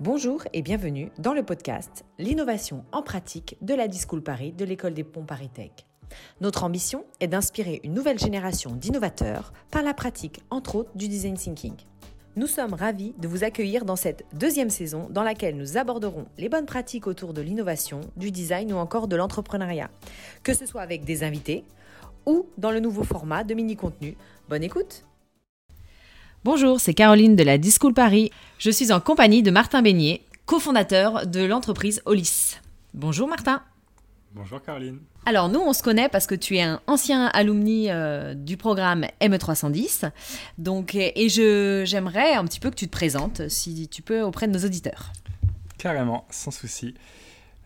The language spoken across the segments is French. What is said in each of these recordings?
Bonjour et bienvenue dans le podcast L'innovation en pratique de la Discool Paris de l'école des ponts Paris Tech. Notre ambition est d'inspirer une nouvelle génération d'innovateurs par la pratique, entre autres, du design thinking. Nous sommes ravis de vous accueillir dans cette deuxième saison dans laquelle nous aborderons les bonnes pratiques autour de l'innovation, du design ou encore de l'entrepreneuriat, que ce soit avec des invités ou dans le nouveau format de mini-contenu. Bonne écoute Bonjour, c'est Caroline de la Discool Paris. Je suis en compagnie de Martin Beignet, cofondateur de l'entreprise Olis. Bonjour Martin. Bonjour Caroline. Alors nous, on se connaît parce que tu es un ancien alumni euh, du programme ME310. Donc, et je, j'aimerais un petit peu que tu te présentes, si tu peux, auprès de nos auditeurs. Carrément, sans souci.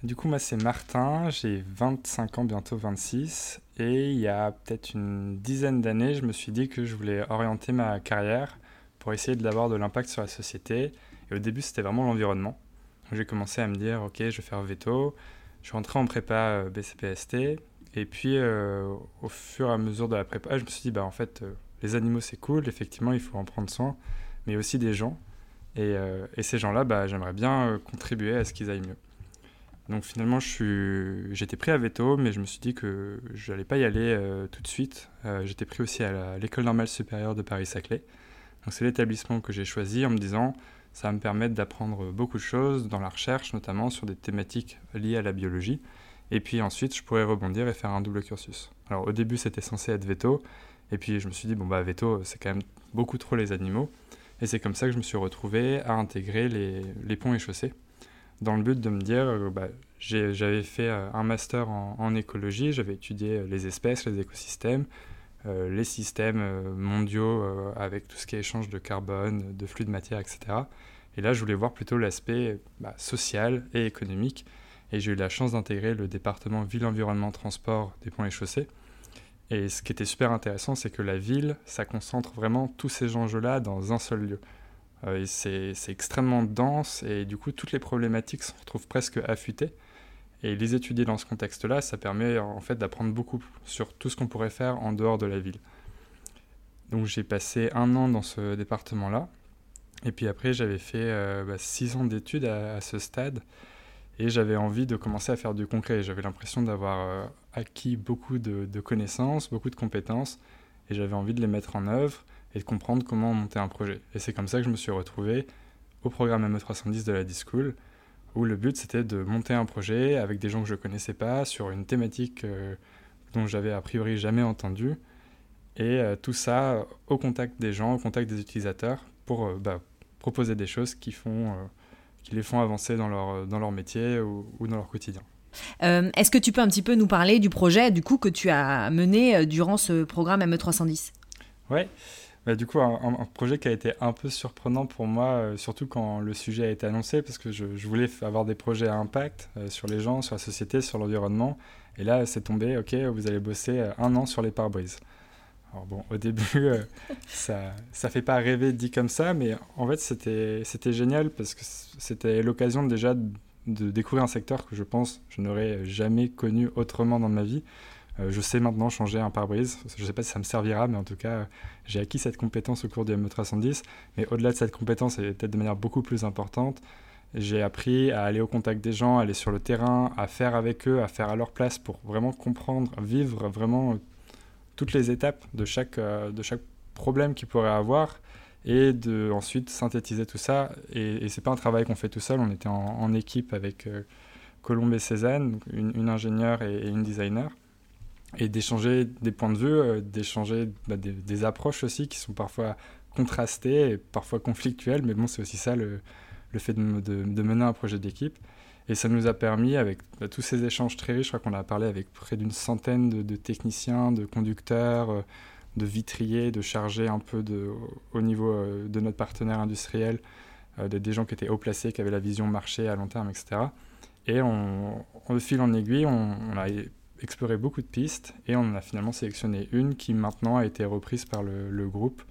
Du coup, moi, c'est Martin, j'ai 25 ans, bientôt 26. Et il y a peut-être une dizaine d'années, je me suis dit que je voulais orienter ma carrière pour essayer d'avoir de l'impact sur la société. Et au début, c'était vraiment l'environnement. J'ai commencé à me dire, ok, je vais faire veto. Je suis rentré en prépa euh, BCPST. Et puis, euh, au fur et à mesure de la prépa, je me suis dit, bah, en fait, euh, les animaux, c'est cool. Effectivement, il faut en prendre soin. Mais aussi des gens. Et, ces gens-là, bah, j'aimerais bien contribuer à ce qu'ils aillent mieux. Donc finalement, j'étais pris à veto, mais je me suis dit que je n'allais pas y aller tout de suite. j'étais pris aussi à l'école normale supérieure de Paris-Saclay. C'est l'établissement que j'ai choisi en me disant ça va me permettre d'apprendre beaucoup de choses dans la recherche, notamment sur des thématiques liées à la biologie. Et puis ensuite, je pourrais rebondir et faire un double cursus. Alors au début, c'était censé être veto. Et puis je me suis dit, bon, bah veto, c'est quand même beaucoup trop les animaux. Et c'est comme ça que je me suis retrouvé à intégrer les, ponts et chaussées, dans le but de me dire, euh, bah, j'avais fait euh, un master en, en écologie, j'avais étudié euh, les espèces, les écosystèmes, euh, les systèmes euh, mondiaux euh, avec tout ce qui est échange de carbone, de flux de matière, etc. Et là, je voulais voir plutôt l'aspect bah, social et économique. Et j'ai eu la chance d'intégrer le département ville, environnement, transport des ponts et chaussées. Et ce qui était super intéressant, c'est que la ville, ça concentre vraiment tous ces enjeux-là dans un seul lieu. C'est extrêmement dense et du coup, toutes les problématiques se retrouvent presque affûtées. Et les étudier dans ce contexte-là, ça permet en fait d'apprendre beaucoup sur tout ce qu'on pourrait faire en dehors de la ville. Donc j'ai passé un an dans ce département-là. Et puis après, j'avais fait euh, bah, six ans d'études à, ce stade. Et j'avais envie de commencer à faire du concret. J'avais l'impression d'avoir euh, acquis beaucoup de, connaissances, beaucoup de compétences. Et j'avais envie de les mettre en œuvre et de comprendre comment monter un projet. Et c'est comme ça que je me suis retrouvé au programme ME310 de la D-School où le but c'était de monter un projet avec des gens que je ne connaissais pas sur une thématique euh, dont j'avais a priori jamais entendu et euh, tout ça au contact des gens, au contact des utilisateurs pour euh, bah, proposer des choses qui, font, qui les font avancer dans leur, dans leur métier ou, ou dans leur quotidien. Est-ce que tu peux un petit peu nous parler du projet du coup que tu as mené durant ce programme ME310 Ouais. Bah, du coup, un, projet qui a été un peu surprenant pour moi, euh, surtout quand le sujet a été annoncé, parce que je, voulais avoir des projets à impact euh, sur les gens, sur la société, sur l'environnement. Et là, c'est tombé, ok, vous allez bosser euh, un an sur les pare-brises. Alors bon, au début, ça ne fait pas rêver dit comme ça, mais en fait, c'était génial parce que c'était l'occasion déjà de, de découvrir un secteur que je pense je n'aurais jamais connu autrement dans ma vie. Euh, je sais maintenant changer un pare-brise. Je ne sais pas si ça me servira, mais en tout cas, j'ai acquis cette compétence au cours du ME310. Mais au-delà de cette compétence, et peut-être de manière beaucoup plus importante, j'ai appris à aller au contact des gens, à aller sur le terrain, à faire avec eux, à faire à leur place pour vraiment comprendre, vivre vraiment toutes les étapes de chaque, euh, de chaque problème qu'ils pourraient avoir et de ensuite synthétiser tout ça. Et, et c'est pas un travail qu'on fait tout seul, on était en, équipe avec euh, Colombe et Cézanne, une, ingénieure et, une designer et d'échanger des points de vue, euh, d'échanger bah, des, approches aussi qui sont parfois contrastées et parfois conflictuelles, mais bon, c'est aussi ça le, fait de, mener un projet d'équipe. Et ça nous a permis, avec bah, tous ces échanges très riches, je crois qu'on a parlé avec près d'une centaine de, techniciens, de conducteurs, euh, de vitriers, de chargés un peu au niveau euh, de notre partenaire industriel, des gens qui étaient haut placés, qui avaient la vision marché à long terme, etc. Et on, on fil en aiguille, on a exploré beaucoup de pistes et on a finalement sélectionné une qui maintenant a été reprise par le, groupe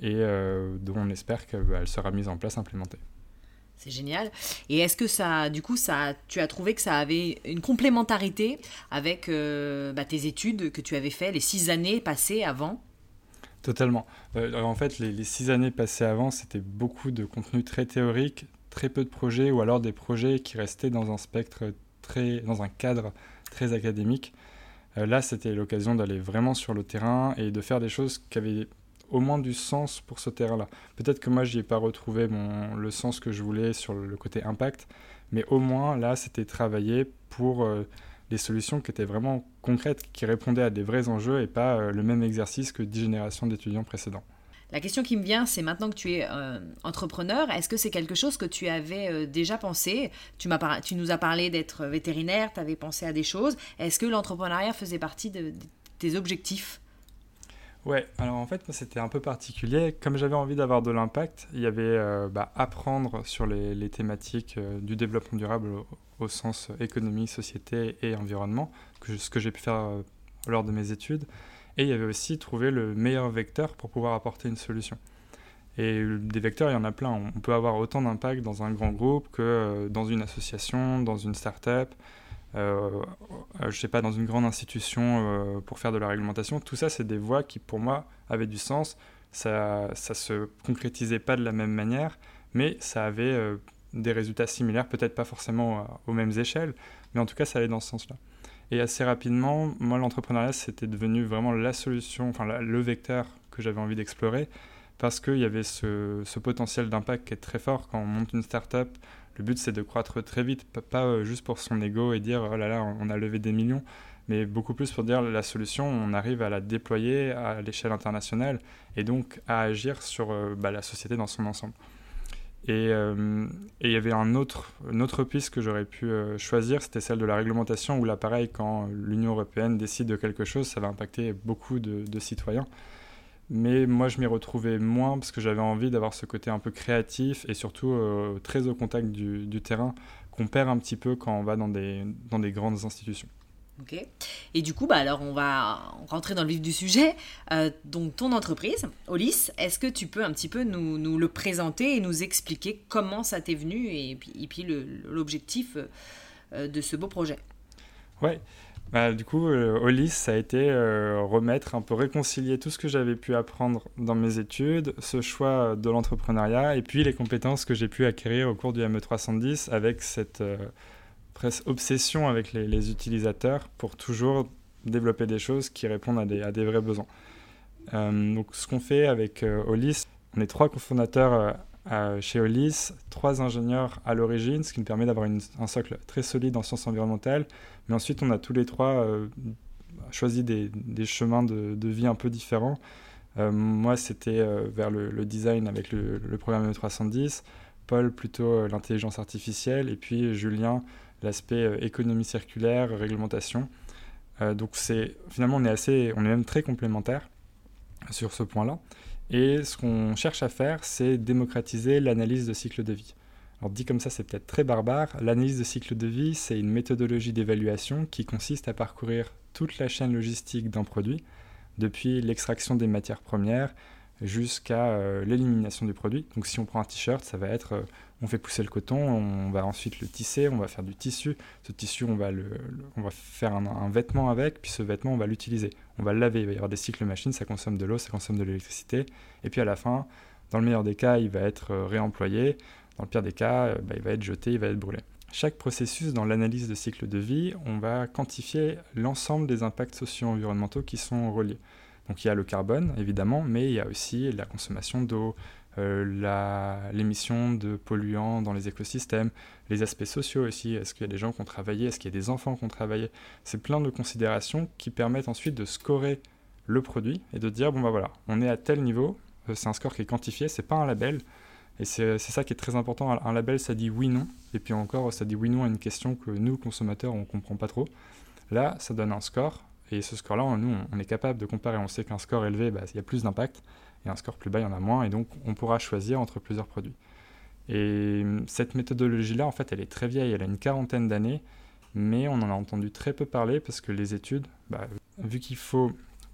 et euh, dont on espère qu'elle bah, sera mise en place, implémentée. C'est génial. Et est-ce que ça, du coup, ça, tu as trouvé que ça avait une complémentarité avec euh, bah, tes études que tu avais fait, les six années passées avant? Totalement. Euh, en fait, les, les, six années passées avant, c'était beaucoup de contenu très théorique, très peu de projets ou alors des projets qui restaient dans un spectre très, dans un cadre très académique. Euh, là, c'était l'occasion d'aller vraiment sur le terrain et de faire des choses qui avaient au moins du sens pour ce terrain-là. Peut-être que moi, je n'y ai pas retrouvé mon, le sens que je voulais sur le côté impact, mais au moins, là, c'était travailler pour euh, des solutions qui étaient vraiment concrètes, qui répondaient à des vrais enjeux et pas euh, le même exercice que dix générations d'étudiants précédents. La question qui me vient, c'est maintenant que tu es euh, entrepreneur, est-ce que c'est quelque chose que tu avais euh, déjà pensé? Tu, nous as parlé d'être vétérinaire, tu avais pensé à des choses. Est-ce que l'entrepreneuriat faisait partie de, tes objectifs? Ouais, alors en fait, c'était un peu particulier. Comme j'avais envie d'avoir de l'impact, il y avait euh, bah, apprendre sur les, thématiques du développement durable au, sens économie, société et environnement, ce que j'ai pu faire lors de mes études. Et il y avait aussi trouver le meilleur vecteur pour pouvoir apporter une solution. Et des vecteurs, il y en a plein. On peut avoir autant d'impact dans un grand groupe que euh, dans une association, dans une start-up, euh, euh, je sais pas, dans une grande institution pour faire de la réglementation. Tout ça, c'est des voies qui, pour moi, avaient du sens. Ça ne se concrétisait pas de la même manière, mais ça avait des résultats similaires, peut-être pas forcément aux mêmes échelles, mais en tout cas, ça allait dans ce sens-là. Et assez rapidement, moi, l'entrepreneuriat, c'était devenu vraiment la solution, enfin le vecteur que j'avais envie d'explorer, parce qu'il y avait ce, potentiel d'impact qui est très fort quand on monte une start-up. Le but, c'est de croître très vite, pas, euh, juste pour son ego et dire oh là là, on a levé des millions, mais beaucoup plus pour dire la solution, on arrive à la déployer à l'échelle internationale et donc à agir sur euh, bah, la société dans son ensemble. Euh, et il y avait un autre, une autre piste que j'aurais pu euh, choisir, c'était celle de la réglementation, où là, pareil, quand l'Union européenne décide de quelque chose, ça va impacter beaucoup de, citoyens. Mais moi, je m'y retrouvais moins parce que j'avais envie d'avoir ce côté un peu créatif et surtout euh, très au contact du, du terrain qu'on perd un petit peu quand on va dans des, dans des grandes institutions. Ok. Et du coup, bah alors on va rentrer dans le vif du sujet. Euh, donc ton entreprise, Olis, est-ce que tu peux un petit peu nous, le présenter et nous expliquer comment ça t'est venu et puis, et puis l'objectif euh, de ce beau projet? Ouais. Bah, du coup, euh, Olis, ça a été remettre, un peu réconcilier tout ce que j'avais pu apprendre dans mes études, ce choix de l'entrepreneuriat et puis les compétences que j'ai pu acquérir au cours du ME310 avec cette presque obsession avec les, utilisateurs pour toujours développer des choses qui répondent à des, vrais besoins. Euh, donc ce qu'on fait avec euh, on est trois cofondateurs euh, chez Olis, trois ingénieurs à l'origine, ce qui nous permet d'avoir un socle très solide en sciences environnementales. Mais ensuite, on a tous les trois choisi des, chemins de, vie un peu différents. moi, c'était vers le, design avec le, le programme E310, Paul plutôt l'intelligence artificielle, et puis Julien l'aspect euh, économie circulaire, réglementation. Euh, donc c'est finalement on est assez, on est même très complémentaires sur ce point-là. Et ce qu'on cherche à faire, c'est démocratiser l'analyse de cycle de vie. Alors dit comme ça, c'est peut-être très barbare. L'analyse de cycle de vie, c'est une méthodologie d'évaluation qui consiste à parcourir toute la chaîne logistique d'un produit, depuis l'extraction des matières premières jusqu'à euh, l'élimination du produit. Donc si on prend un t-shirt, ça va être on fait pousser le coton, on va ensuite le tisser, on va faire du tissu. Ce tissu, on va, le, on va faire un, vêtement avec, puis ce vêtement, on va l'utiliser. On va le laver, il va y avoir des cycles machines, ça consomme de l'eau, ça consomme de l'électricité. Et puis à la fin, dans le meilleur des cas, il va être euh, réemployé. Dans le pire des cas, euh, bah, il va être jeté, il va être brûlé. Chaque processus dans l'analyse de cycle de vie, on va quantifier l'ensemble des impacts socio-environnementaux qui sont reliés. Donc il y a le carbone, évidemment, mais il y a aussi la consommation d'eau, euh, l'émission de polluants dans les écosystèmes, les aspects sociaux aussi, est-ce qu'il y a des gens qui ont travaillé, est-ce qu'il y a des enfants qui ont travaillé? C'est plein de considérations qui permettent ensuite de scorer le produit et de dire, bon bah voilà, on est à tel niveau, euh, c'est un score qui est quantifié, c'est pas un label. Et c'est ça qui est très important. Un label, ça dit oui-non. Et puis encore, ça dit oui-non à une question que nous, consommateurs, on comprend pas trop. Là, ça donne un score. Et ce score-là, nous, on est capable de comparer. On sait qu'un score élevé, bah, il y a plus d'impact et un score plus bas, il y en a moins, et donc on pourra choisir entre plusieurs produits. Et hum, cette méthodologie-là, en fait, elle est très vieille, elle a une quarantaine d'années, mais on en a entendu très peu parler parce que les études, bah, vu qu'il faut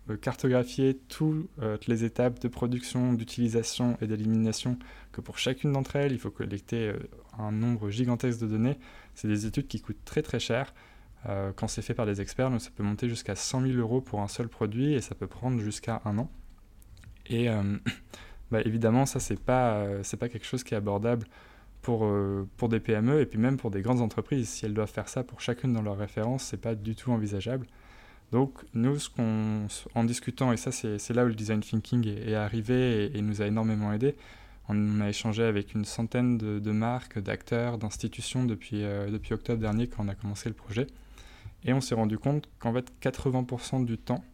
euh, cartographier toutes euh, les étapes de production, d'utilisation et d'élimination, que pour chacune d'entre elles, il faut collecter euh, un nombre gigantesque de données, c'est des études qui coûtent très très cher. Quand c'est fait par des experts, ça peut monter jusqu'à 100 000 euros pour un seul produit et ça peut prendre jusqu'à un an. Et euh, bah, évidemment, ça, c'est pas, euh, pas quelque chose qui est abordable pour, euh, pour des PME et puis même pour des grandes entreprises. Si elles doivent faire ça pour chacune dans leur référence, c'est pas du tout envisageable. Donc nous, en discutant, et ça c'est, là où le design thinking est, arrivé et, nous a énormément aidé, on a échangé avec une centaine de, marques, d'acteurs, d'institutions depuis, euh, depuis octobre dernier quand on a commencé le projet. Et on s'est rendu compte qu'en fait 80% du temps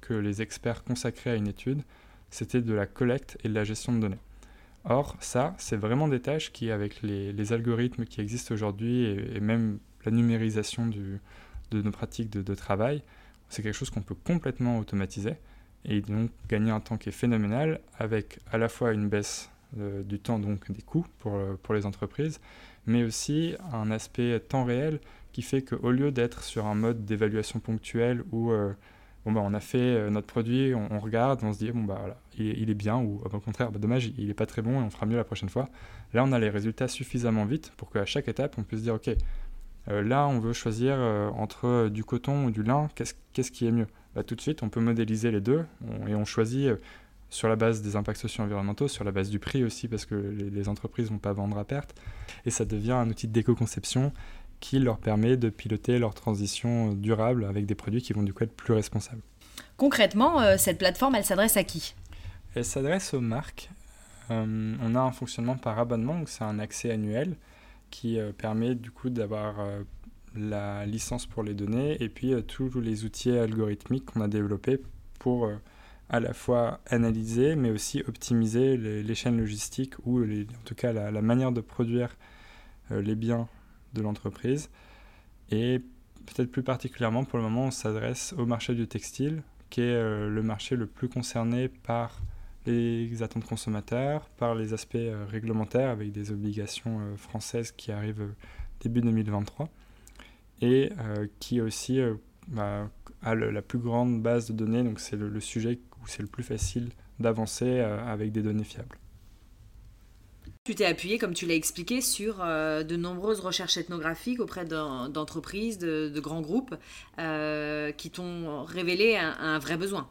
que les experts consacraient à une étude, c'était de la collecte et de la gestion de données. Or, ça, c'est vraiment des tâches qui, avec les, algorithmes qui existent aujourd'hui et, même la numérisation de nos pratiques de, travail, c'est quelque chose qu'on peut complètement automatiser et donc gagner un temps qui est phénoménal avec à la fois une baisse euh, du temps, donc des coûts pour, euh, pour les entreprises, mais aussi un aspect temps réel qui fait qu'au lieu d'être sur un mode d'évaluation ponctuelle où euh, bon, bah, on a fait euh, notre produit, on, regarde, on se dit, bon, bah, voilà, il, est bien, ou au contraire, bah, dommage, il n'est pas très bon et on fera mieux la prochaine fois. Là, on a les résultats suffisamment vite pour qu'à chaque étape, on puisse dire, OK, euh, là, on veut choisir entre du coton ou du lin, qu'est-ce qui est mieux? Bah, Tout de suite, on peut modéliser les deux et on choisit sur la base des impacts socio-environnementaux, sur la base du prix aussi, parce que les, les entreprises ne vont pas vendre à perte. Et ça devient un outil d'éco-conception qui leur permet de piloter leur transition durable avec des produits qui vont du coup être plus responsables. Concrètement, euh, cette plateforme, elle s'adresse à qui? Elle s'adresse aux marques. Euh, on a un fonctionnement par abonnement, donc c'est un accès annuel qui euh, permet du coup d'avoir la licence pour les données et puis tous les outils algorithmiques qu'on a développés pour à la fois analyser mais aussi optimiser les, chaînes logistiques ou en tout cas la, la manière de produire les biens de l'entreprise. Et peut-être plus particulièrement pour le moment, on s'adresse au marché du textile, qui est euh, le marché le plus concerné par les attentes consommateurs, par les aspects euh, réglementaires avec des obligations euh, françaises qui arrivent début 2023 et qui aussi bah, a la plus grande base de données, donc c'est le, sujet où c'est le plus facile d'avancer avec des données fiables. Tu t'es appuyé, comme tu l'as expliqué, sur euh, de nombreuses recherches ethnographiques auprès d'entreprises, de, grands groupes, euh, qui t'ont révélé un, vrai besoin.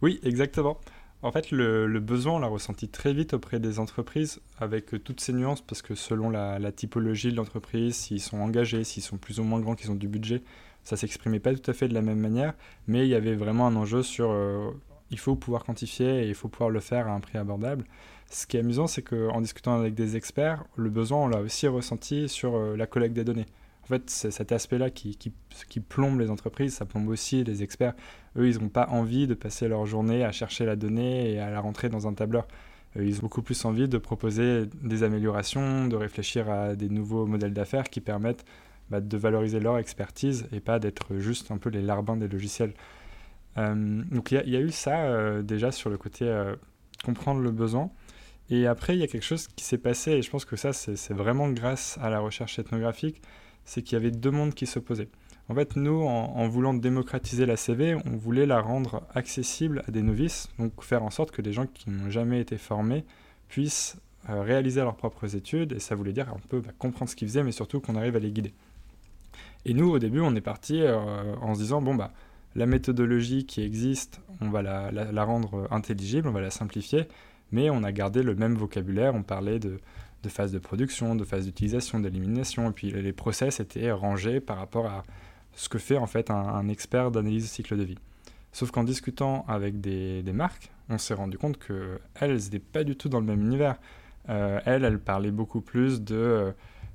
Oui, exactement. En fait, le, besoin, on l'a ressenti très vite auprès des entreprises, avec toutes ces nuances, parce que selon la, typologie de l'entreprise, s'ils sont engagés, s'ils sont plus ou moins grands, qu'ils ont du budget, ça s'exprimait pas tout à fait de la même manière, mais il y avait vraiment un enjeu sur... Euh, il faut pouvoir quantifier et il faut pouvoir le faire à un prix abordable. Ce qui est amusant, c'est qu'en discutant avec des experts, le besoin, on l'a aussi ressenti sur euh, la collecte des données. En fait, c'est cet aspect-là qui, qui, plombe les entreprises, ça plombe aussi les experts. Eux, ils n'ont pas envie de passer leur journée à chercher la donnée et à la rentrer dans un tableur. Euh, ils ont beaucoup plus envie de proposer des améliorations, de réfléchir à des nouveaux modèles d'affaires qui permettent bah, de valoriser leur expertise et pas d'être juste un peu les larbins des logiciels. Euh, donc il y, a eu ça déjà sur le côté comprendre le besoin. Et après, il y a quelque chose qui s'est passé, et je pense que ça, c'est vraiment grâce à la recherche ethnographique, c'est qu'il y avait deux mondes qui s'opposaient. En fait, nous, en, voulant démocratiser la CV, on voulait la rendre accessible à des novices, donc faire en sorte que des gens qui n'ont jamais été formés puissent euh, réaliser leurs propres études, et ça voulait dire un peu bah, comprendre ce qu'ils faisaient, mais surtout qu'on arrive à les guider. Et nous, au début, on est parti euh, en se disant, bon, bah, la méthodologie qui existe, on va la, la rendre intelligible, on va la simplifier, mais on a gardé le même vocabulaire, on parlait de, de phase de production, de phase d'utilisation, d'élimination, et puis les process étaient rangés par rapport à ce que fait en fait un, expert d'analyse de cycle de vie. Sauf qu'en discutant avec des, marques, on s'est rendu compte qu'elles, elles n'étaient pas du tout dans le même univers. Euh, elles, elles parlaient beaucoup plus de euh,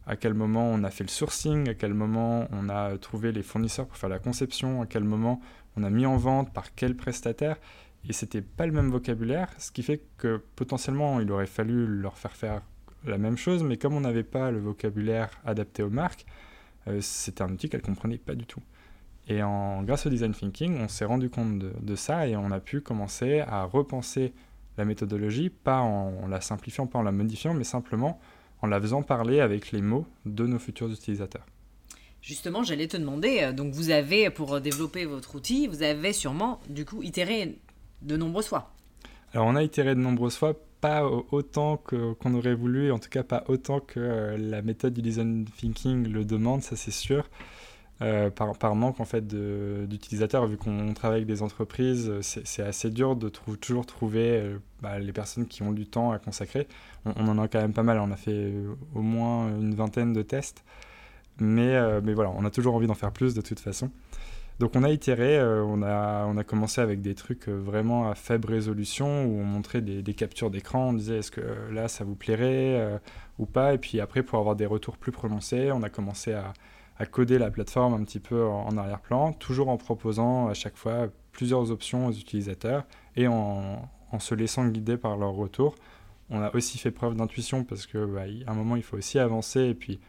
à quel moment on a fait le sourcing, à quel moment on a trouvé les fournisseurs pour faire la conception, à quel moment on a mis en vente, par quel prestataire et c'était pas le même vocabulaire, ce qui fait que potentiellement il aurait fallu leur faire faire la même chose, mais comme on n'avait pas le vocabulaire adapté aux marques, euh, c'était un outil qu'elles comprenaient pas du tout. Et en, grâce au design thinking, on s'est rendu compte de, ça et on a pu commencer à repenser la méthodologie, pas en, la simplifiant, pas en la modifiant, mais simplement en la faisant parler avec les mots de nos futurs utilisateurs. Justement, j'allais te demander, euh, donc vous avez, pour développer votre outil, vous avez sûrement, du coup, itéré de nombreuses fois. Alors on a itéré de nombreuses fois, pas autant qu'on aurait voulu, en tout cas pas autant que euh, la méthode du design thinking le demande, ça c'est sûr. Par, par, manque en fait d'utilisateurs. Vu qu'on travaille avec des entreprises, c'est assez dur de toujours trouver bah, les personnes qui ont du temps à consacrer. On, en a quand même pas mal. On a fait au moins une vingtaine de tests. Mais, mais voilà, on a toujours envie d'en faire plus de toute façon. Donc on a itéré, euh, on, a, on a commencé avec des trucs euh, vraiment à faible résolution où on montrait des, captures d'écran, on disait est-ce que euh, là ça vous plairait ou pas, et puis après pour avoir des retours plus prononcés, on a commencé à, coder la plateforme un petit peu en, arrière-plan, toujours en proposant à chaque fois plusieurs options aux utilisateurs et en, se laissant guider par leurs retours. On a aussi fait preuve d'intuition parce qu'à bah, un moment il faut aussi avancer et puis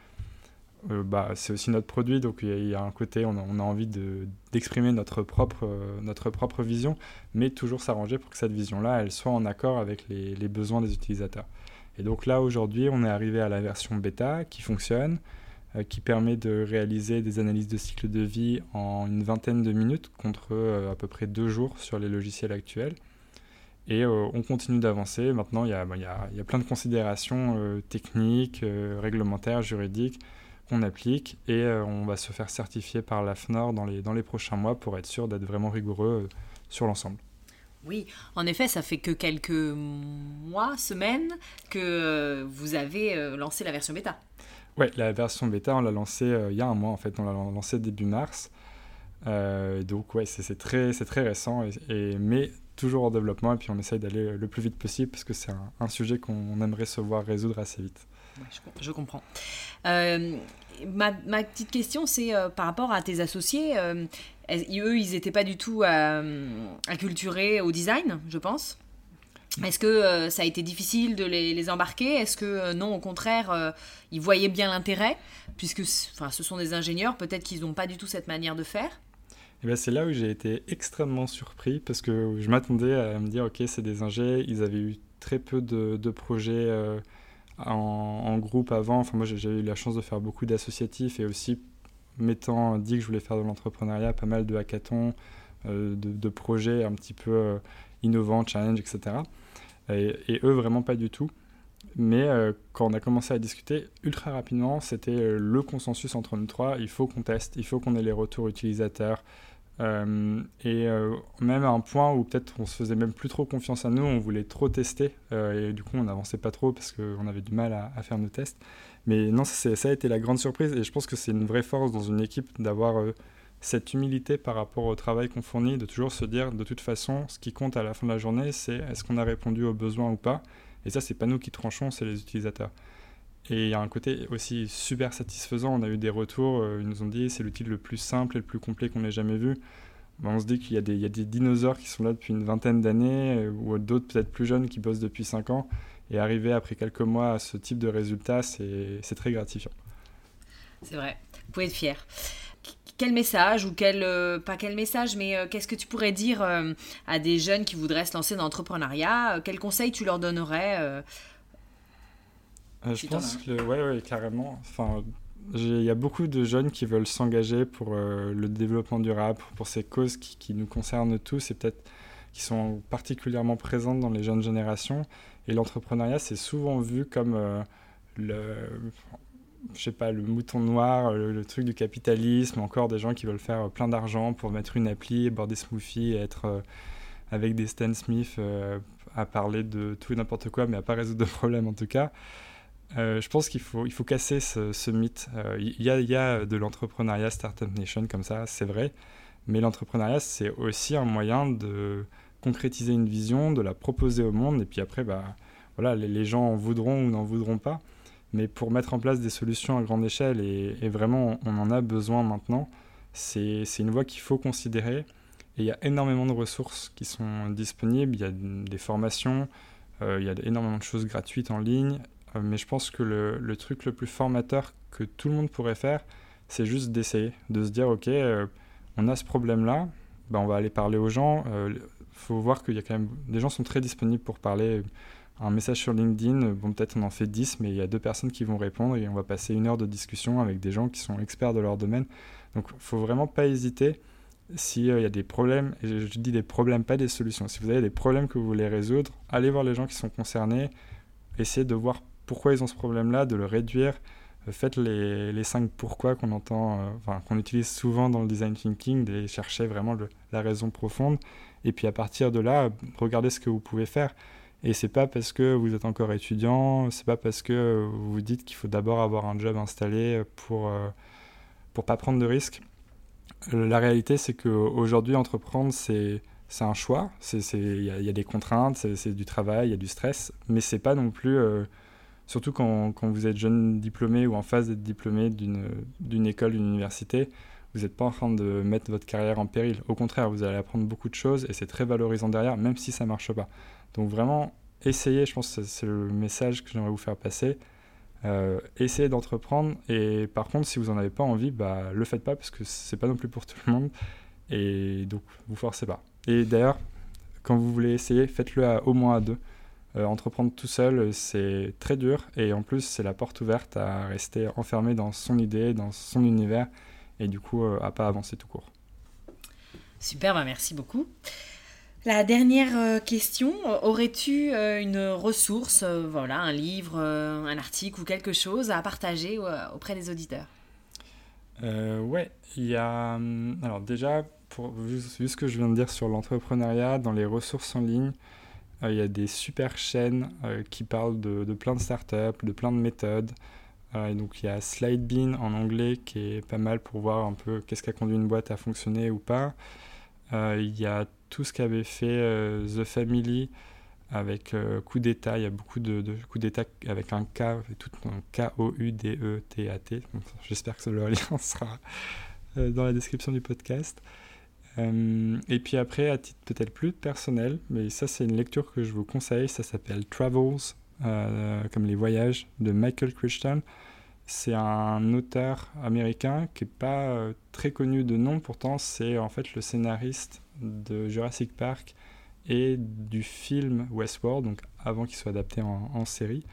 euh, bah, c'est aussi notre produit, donc il y, a un côté, on a, envie d'exprimer notre, propre, notre propre vision, mais toujours s'arranger pour que cette vision-là, elle soit en accord avec les, besoins des utilisateurs. Et donc là, aujourd'hui, on est arrivé à la version bêta qui fonctionne, qui permet de réaliser des analyses de cycle de vie en une vingtaine de minutes contre à peu près deux jours sur les logiciels actuels. Et on continue d'avancer. Maintenant, il y, bah, a, a, plein de considérations techniques, réglementaires, juridiques qu'on applique et euh, on va se faire certifier par la FNOR dans les, dans les prochains mois pour être sûr d'être vraiment rigoureux euh, sur l'ensemble. Oui, en effet, ça fait que quelques mois, semaines que euh, vous avez lancé la version bêta. Oui, la version bêta, on l'a lancée il y a un mois en fait, on l'a lancée début mars. donc ouais, c'est très, très récent, mais toujours en développement, et puis on essaye d'aller le plus vite possible parce que c'est un, sujet qu'on aimerait se voir résoudre assez vite. je, comprends. Euh, ma, petite question, c'est euh, par rapport à tes associés. Euh, eux, ils n'étaient pas du tout acculturés au design, je pense? Est-ce que ça a été difficile de les, embarquer? Est-ce que non, au contraire, ils voyaient bien l'intérêt? Puisque ce sont des ingénieurs, peut-être qu'ils n'ont pas du tout cette manière de faire. Eh ben c'est là où j'ai été extrêmement surpris parce que je m'attendais à me dire, ok, c'est des ingés, ils avaient eu très peu de, projets en, groupe avant. Enfin, moi, j'ai eu la chance de faire beaucoup d'associatifs et aussi, m'étant dit que je voulais faire de l'entrepreneuriat, pas mal de hackathons, euh, de, projets un petit peu euh, innovants, challenge, etc. Et, eux, vraiment pas du tout. Mais euh, quand on a commencé à discuter, ultra rapidement, c'était le consensus entre nous trois. Il faut qu'on teste, il faut qu'on ait les retours utilisateurs, euh, et euh, même à un point où peut-être on se faisait même plus trop confiance à nous, on voulait trop tester euh, et du coup on n'avançait pas trop parce qu'on avait du mal à, faire nos tests. Mais non, ça, a été la grande surprise et je pense que c'est une vraie force dans une équipe d'avoir cette humilité par rapport au travail qu'on fournit, de toujours se dire de toute façon ce qui compte à la fin de la journée c'est est-ce qu'on a répondu aux besoins ou pas. Et ça c'est pas nous qui tranchons, c'est les utilisateurs. Et il y a un côté aussi super satisfaisant. On a eu des retours, euh, ils nous ont dit c'est l'outil le plus simple et le plus complet qu'on ait jamais vu. on se dit qu'il y, a des dinosaures qui sont là depuis une vingtaine d'années, euh, ou d'autres peut-être plus jeunes qui bossent depuis 5 ans. Et arriver après quelques mois à ce type de résultat, c'est très gratifiant. C'est vrai, vous pouvez être fier. Quel message, ou quel, euh, pas quel message, mais qu'est-ce que tu pourrais dire à des jeunes qui voudraient se lancer dans l'entrepreneuriat Quels conseils tu leur donnerais euh, je pense que, ouais, ouais, carrément. Enfin, il y a beaucoup de jeunes qui veulent s'engager pour euh, le développement durable, pour ces causes qui, qui nous concernent tous et peut-être qui sont particulièrement présentes dans les jeunes générations. Et l'entrepreneuriat, c'est souvent vu comme euh, le, je sais pas, le mouton noir, le, truc du capitalisme, encore des gens qui veulent faire plein d'argent pour mettre une appli, boire des smoothies, être avec des Stan Smith à parler de tout et n'importe quoi, mais à pas résoudre de problème en tout cas. Euh, je pense qu'il faut, il faut casser ce, mythe. Euh, il y, a, y, a de l'entrepreneuriat Startup Nation comme ça, c'est vrai, mais l'entrepreneuriat, c'est aussi un moyen de concrétiser une vision, de la proposer au monde, et puis après, bah, voilà, les, gens en voudront ou n'en voudront pas. Mais pour mettre en place des solutions à grande échelle, et, vraiment on en a besoin maintenant, c'est une voie qu'il faut considérer. Et il y a énormément de ressources qui sont disponibles, il y a des formations, euh, il y a énormément de choses gratuites en ligne, euh, mais je pense que le, truc le plus formateur que tout le monde pourrait faire, c'est juste d'essayer, de se dire, ok, euh, on a ce problème-là, ben on va aller parler aux gens. Il faut voir qu'il y a quand même... Des gens sont très disponibles pour parler. Un message sur LinkedIn, bon peut-être on en fait 10, mais il y a deux personnes qui vont répondre et on va passer une heure de discussion avec des gens qui sont experts de leur domaine. Donc il faut vraiment pas hésiter s'il y a des problèmes, et je dis des problèmes, pas des solutions, si vous avez des problèmes que vous voulez résoudre, allez voir les gens qui sont concernés, essayez de voir pourquoi ils ont ce problème-là, de le réduire, faites les, les cinq pourquoi qu'on entend, enfin, qu'on utilise souvent dans le design thinking, et chercher vraiment la raison profonde. Et puis à partir de là, regardez ce que vous pouvez faire. Et c'est pas parce que vous êtes encore étudiant, c'est pas parce que vous vous dites qu'il faut d'abord avoir un job installé pour euh, pour pas prendre de risques. La réalité, c'est qu'aujourd'hui, entreprendre, c'est un choix. Il y, a des contraintes, c'est du travail, il y a du stress, mais c'est pas non plus. Euh, surtout quand, quand, vous êtes jeune diplômé ou en phase d'être diplômé d'une école, d'une université, vous n'êtes pas en train de mettre votre carrière en péril. Au contraire, vous allez apprendre beaucoup de choses et c'est très valorisant derrière, même si ça marche pas. Donc vraiment, essayez, je pense que c'est le message que j'aimerais vous faire passer. Euh, essayez d'entreprendre et par contre, si vous n'en avez pas envie, bah, le faites pas parce que c'est pas non plus pour tout le monde et donc vous forcez pas. Et d'ailleurs, quand vous voulez essayer, faites-le au moins à deux. Euh, entreprendre tout seul, c'est très dur et en plus, c'est la porte ouverte à rester enfermé dans son idée, dans son univers et du coup, euh, à pas avancer tout court. Super, bah merci beaucoup. La dernière euh, question, aurais-tu euh, une ressource, euh, voilà, un livre, un article ou quelque chose à partager auprès des auditeurs? Ouais, il y a. Hum, alors, déjà, vu, ce que je viens de dire sur l'entrepreneuriat, dans les ressources en ligne, il y a des super chaînes qui parlent de, de, plein de startups, de plein de méthodes. donc, il y a Slidebean en anglais qui est pas mal pour voir un peu qu'est-ce qui a conduit une boîte à fonctionner ou pas. Il y a tout ce qu'avait fait euh, The Family avec euh, coup d'état. Il y a beaucoup de, de coups d'état avec un K, tout un K-O-U-D-E-T-A-T. J'espère que le lien sera euh, dans la description du podcast. et puis après, à titre peut-être plus personnel, mais ça c'est une lecture que je vous conseille, ça s'appelle Travels, comme les voyages de Michael Crichton. C'est un auteur américain qui n'est pas très connu de nom, pourtant c'est en fait le scénariste de Jurassic Park et du film Westworld, donc avant qu'il soit adapté en, série.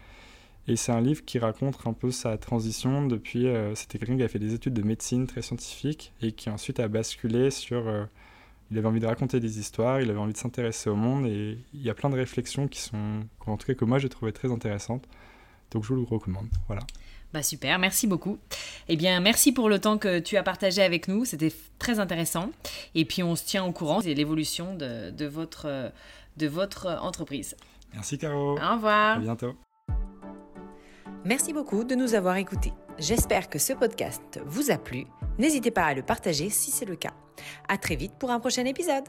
Et c'est un livre qui raconte un peu sa transition depuis. Euh, c'était quelqu'un qui a fait des études de médecine très scientifiques et qui ensuite a basculé sur. Euh, il avait envie de raconter des histoires, il avait envie de s'intéresser au monde et il y a plein de réflexions qui sont, en tout cas que moi j'ai trouvé très intéressantes. Donc je vous le recommande. Voilà. Bah super, merci beaucoup. Eh bien, merci pour le temps que tu as partagé avec nous, c'était très intéressant. Et puis on se tient au courant de l'évolution de, de, votre, de votre entreprise. Merci Caro. Au revoir. À bientôt. Merci beaucoup de nous avoir écoutés. J'espère que ce podcast vous a plu. N'hésitez pas à le partager si c'est le cas. À très vite pour un prochain épisode.